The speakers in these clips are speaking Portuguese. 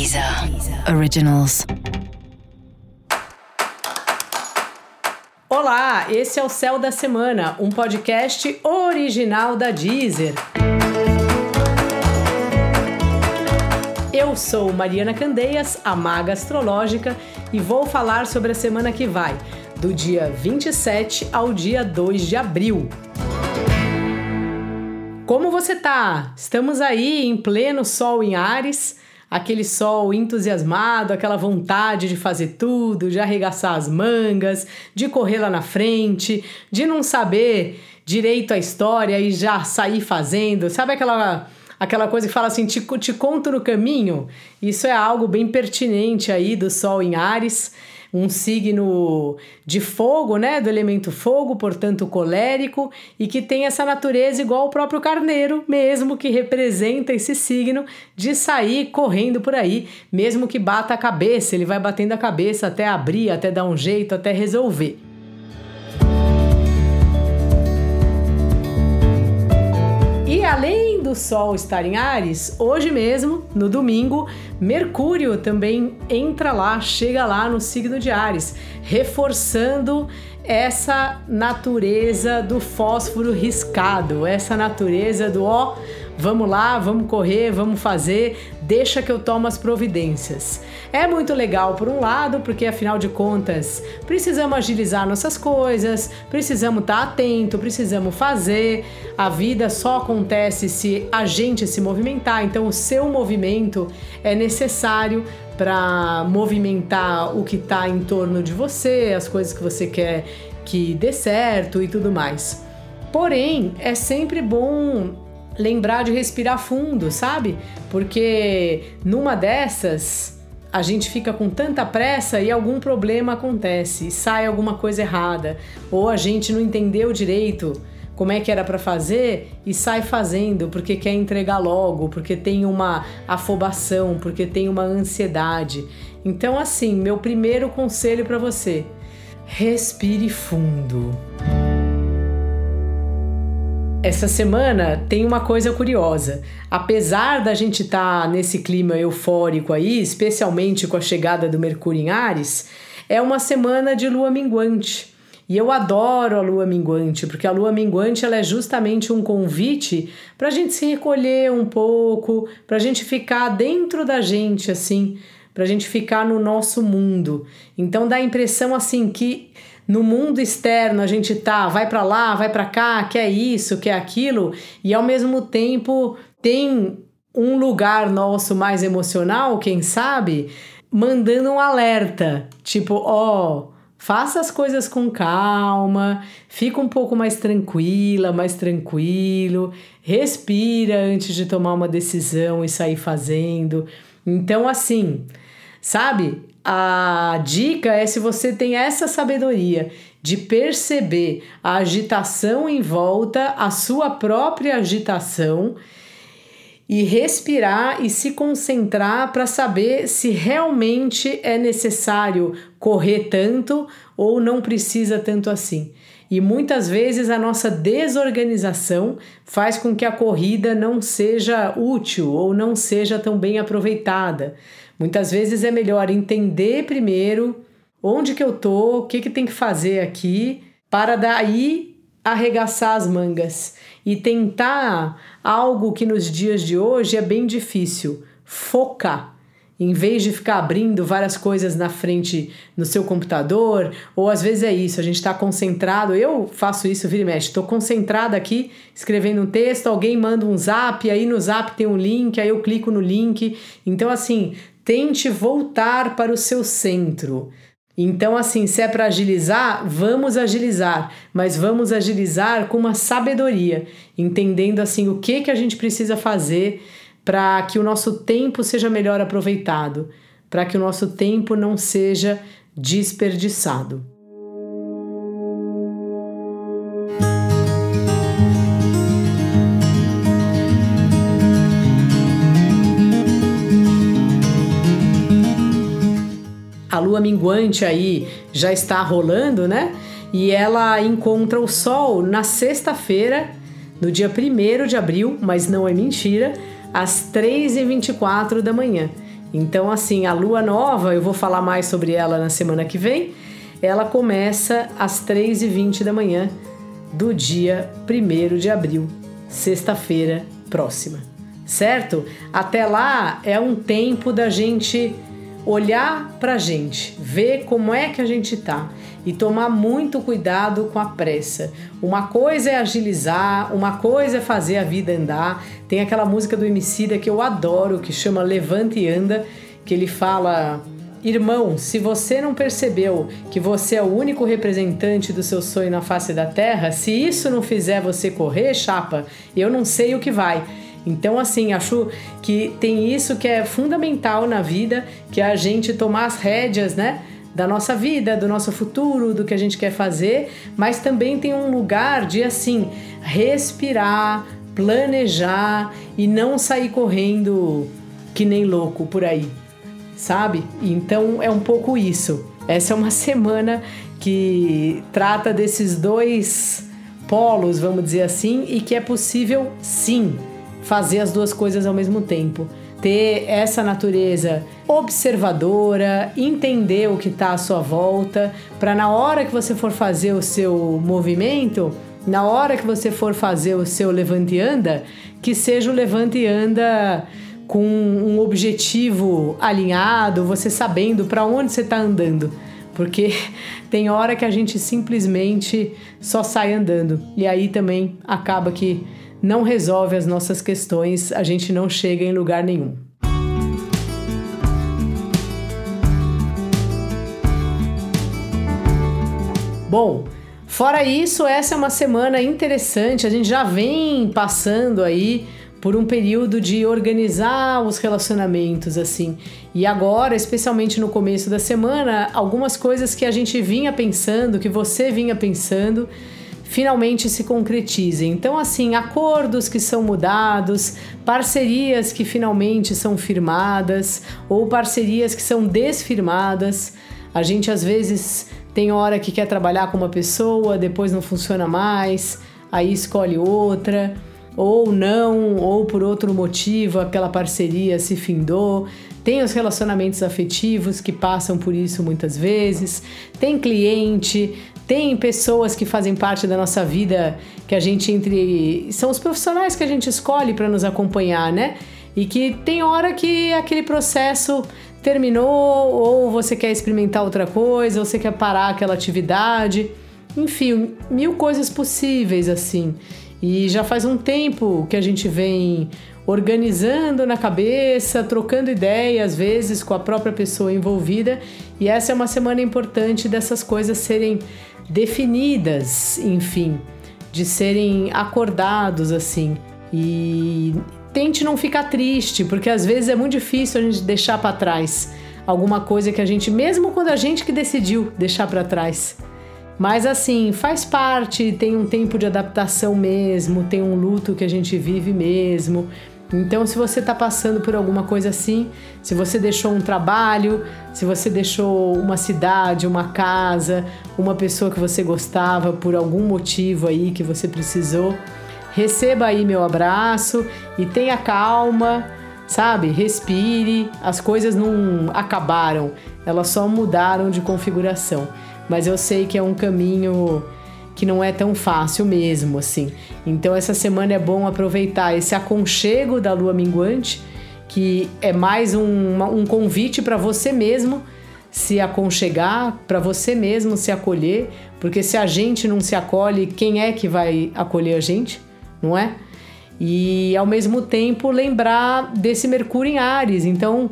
Deezer Originals. Olá, esse é o Céu da Semana, um podcast original da Deezer. Eu sou Mariana Candeias, a maga astrológica, e vou falar sobre a semana que vai, do dia 27 ao dia 2 de abril. Como você tá? Estamos aí em pleno sol em Ares, aquele sol entusiasmado, aquela vontade de fazer tudo, de arregaçar as mangas, de correr lá na frente, de não saber direito a história e já sair fazendo. Sabe aquela aquela coisa que fala assim, te, te conto no caminho? Isso é algo bem pertinente aí do sol em Ares um signo de fogo, né, do elemento fogo, portanto colérico, e que tem essa natureza igual o próprio carneiro, mesmo que representa esse signo de sair correndo por aí, mesmo que bata a cabeça, ele vai batendo a cabeça até abrir, até dar um jeito, até resolver. E além do Sol estar em Ares, hoje mesmo, no domingo, Mercúrio também entra lá, chega lá no signo de Ares, reforçando essa natureza do fósforo riscado, essa natureza do ó, vamos lá, vamos correr, vamos fazer, deixa que eu tomo as providências. É muito legal por um lado, porque afinal de contas, precisamos agilizar nossas coisas, precisamos estar atento, precisamos fazer. A vida só acontece se a gente se movimentar, então o seu movimento é necessário para movimentar o que está em torno de você, as coisas que você quer que dê certo e tudo mais. Porém, é sempre bom lembrar de respirar fundo, sabe? Porque numa dessas a gente fica com tanta pressa e algum problema acontece, sai alguma coisa errada, ou a gente não entendeu direito como é que era para fazer e sai fazendo porque quer entregar logo, porque tem uma afobação, porque tem uma ansiedade. Então assim, meu primeiro conselho para você, respire fundo. Essa semana tem uma coisa curiosa. Apesar da gente estar tá nesse clima eufórico aí, especialmente com a chegada do Mercúrio em Ares, é uma semana de lua minguante. E eu adoro a lua minguante, porque a lua minguante ela é justamente um convite para a gente se recolher um pouco, para a gente ficar dentro da gente, assim, para a gente ficar no nosso mundo. Então dá a impressão assim que no mundo externo a gente tá, vai para lá, vai para cá, quer isso, quer aquilo, e ao mesmo tempo tem um lugar nosso mais emocional, quem sabe, mandando um alerta, tipo, ó, oh, faça as coisas com calma, fica um pouco mais tranquila, mais tranquilo, respira antes de tomar uma decisão e sair fazendo. Então, assim, sabe? A dica é se você tem essa sabedoria de perceber a agitação em volta, a sua própria agitação e respirar e se concentrar para saber se realmente é necessário correr tanto ou não precisa tanto assim. E muitas vezes a nossa desorganização faz com que a corrida não seja útil ou não seja tão bem aproveitada. Muitas vezes é melhor entender primeiro onde que eu tô, o que que tem que fazer aqui, para daí arregaçar as mangas e tentar algo que nos dias de hoje é bem difícil, focar. Em vez de ficar abrindo várias coisas na frente no seu computador, ou às vezes é isso, a gente está concentrado. Eu faço isso, vira e mexe, estou concentrada aqui escrevendo um texto, alguém manda um zap, aí no zap tem um link, aí eu clico no link. Então, assim, tente voltar para o seu centro. Então, assim, se é para agilizar, vamos agilizar, mas vamos agilizar com uma sabedoria, entendendo assim o que que a gente precisa fazer para que o nosso tempo seja melhor aproveitado, para que o nosso tempo não seja desperdiçado. lua minguante aí já está rolando, né? E ela encontra o Sol na sexta-feira, no dia 1 de abril, mas não é mentira, às 3h24 da manhã. Então, assim, a lua nova, eu vou falar mais sobre ela na semana que vem. Ela começa às 3h20 da manhã do dia 1 de abril, sexta-feira próxima, certo? Até lá é um tempo da gente olhar pra gente, ver como é que a gente tá e tomar muito cuidado com a pressa. Uma coisa é agilizar, uma coisa é fazer a vida andar. Tem aquela música do Emicida que eu adoro, que chama Levante e Anda, que ele fala Irmão, se você não percebeu que você é o único representante do seu sonho na face da terra, se isso não fizer você correr, chapa, eu não sei o que vai. Então, assim, acho que tem isso que é fundamental na vida, que é a gente tomar as rédeas, né? Da nossa vida, do nosso futuro, do que a gente quer fazer, mas também tem um lugar de, assim, respirar, planejar e não sair correndo que nem louco por aí sabe? Então é um pouco isso. Essa é uma semana que trata desses dois polos, vamos dizer assim, e que é possível sim fazer as duas coisas ao mesmo tempo. Ter essa natureza observadora, entender o que está à sua volta, para na hora que você for fazer o seu movimento, na hora que você for fazer o seu levante e anda, que seja o levante e anda com um objetivo alinhado, você sabendo para onde você está andando. Porque tem hora que a gente simplesmente só sai andando. E aí também acaba que não resolve as nossas questões, a gente não chega em lugar nenhum. Bom, fora isso, essa é uma semana interessante, a gente já vem passando aí por um período de organizar os relacionamentos assim. E agora, especialmente no começo da semana, algumas coisas que a gente vinha pensando, que você vinha pensando, finalmente se concretizem. Então, assim, acordos que são mudados, parcerias que finalmente são firmadas ou parcerias que são desfirmadas. A gente às vezes tem hora que quer trabalhar com uma pessoa, depois não funciona mais, aí escolhe outra ou não, ou por outro motivo aquela parceria se findou. Tem os relacionamentos afetivos que passam por isso muitas vezes. Tem cliente, tem pessoas que fazem parte da nossa vida que a gente entre são os profissionais que a gente escolhe para nos acompanhar, né? E que tem hora que aquele processo terminou ou você quer experimentar outra coisa, ou você quer parar aquela atividade. Enfim, mil coisas possíveis assim. E já faz um tempo que a gente vem organizando na cabeça, trocando ideias, às vezes com a própria pessoa envolvida, e essa é uma semana importante dessas coisas serem definidas, enfim, de serem acordados assim. E tente não ficar triste, porque às vezes é muito difícil a gente deixar para trás alguma coisa que a gente, mesmo quando a gente que decidiu deixar para trás. Mas assim, faz parte, tem um tempo de adaptação mesmo, tem um luto que a gente vive mesmo. Então, se você está passando por alguma coisa assim, se você deixou um trabalho, se você deixou uma cidade, uma casa, uma pessoa que você gostava por algum motivo aí que você precisou, receba aí meu abraço e tenha calma, sabe? Respire. As coisas não acabaram, elas só mudaram de configuração mas eu sei que é um caminho que não é tão fácil mesmo, assim. Então essa semana é bom aproveitar esse aconchego da lua minguante, que é mais um, um convite para você mesmo se aconchegar, para você mesmo se acolher, porque se a gente não se acolhe, quem é que vai acolher a gente, não é? E ao mesmo tempo lembrar desse Mercúrio em Ares. Então,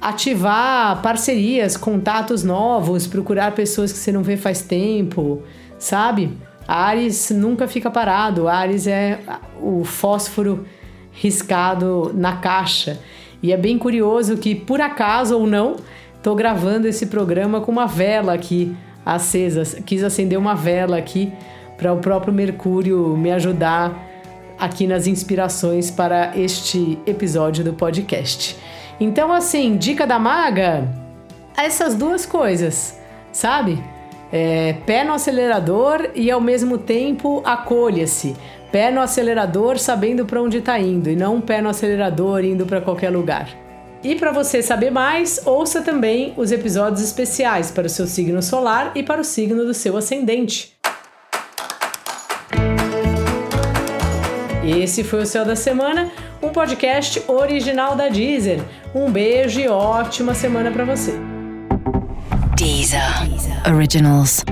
ativar parcerias, contatos novos, procurar pessoas que você não vê faz tempo, sabe? Ares nunca fica parado. Ares é o fósforo riscado na caixa. E é bem curioso que, por acaso ou não, estou gravando esse programa com uma vela aqui acesa. Quis acender uma vela aqui para o próprio Mercúrio me ajudar aqui nas inspirações para este episódio do podcast. Então, assim, dica da maga, essas duas coisas, sabe? É, pé no acelerador e ao mesmo tempo acolha-se. Pé no acelerador sabendo para onde está indo e não pé no acelerador indo para qualquer lugar. E para você saber mais, ouça também os episódios especiais para o seu signo solar e para o signo do seu ascendente. Esse foi o Céu da Semana, um podcast original da Deezer. Um beijo e ótima semana para você. Deezer. Originals.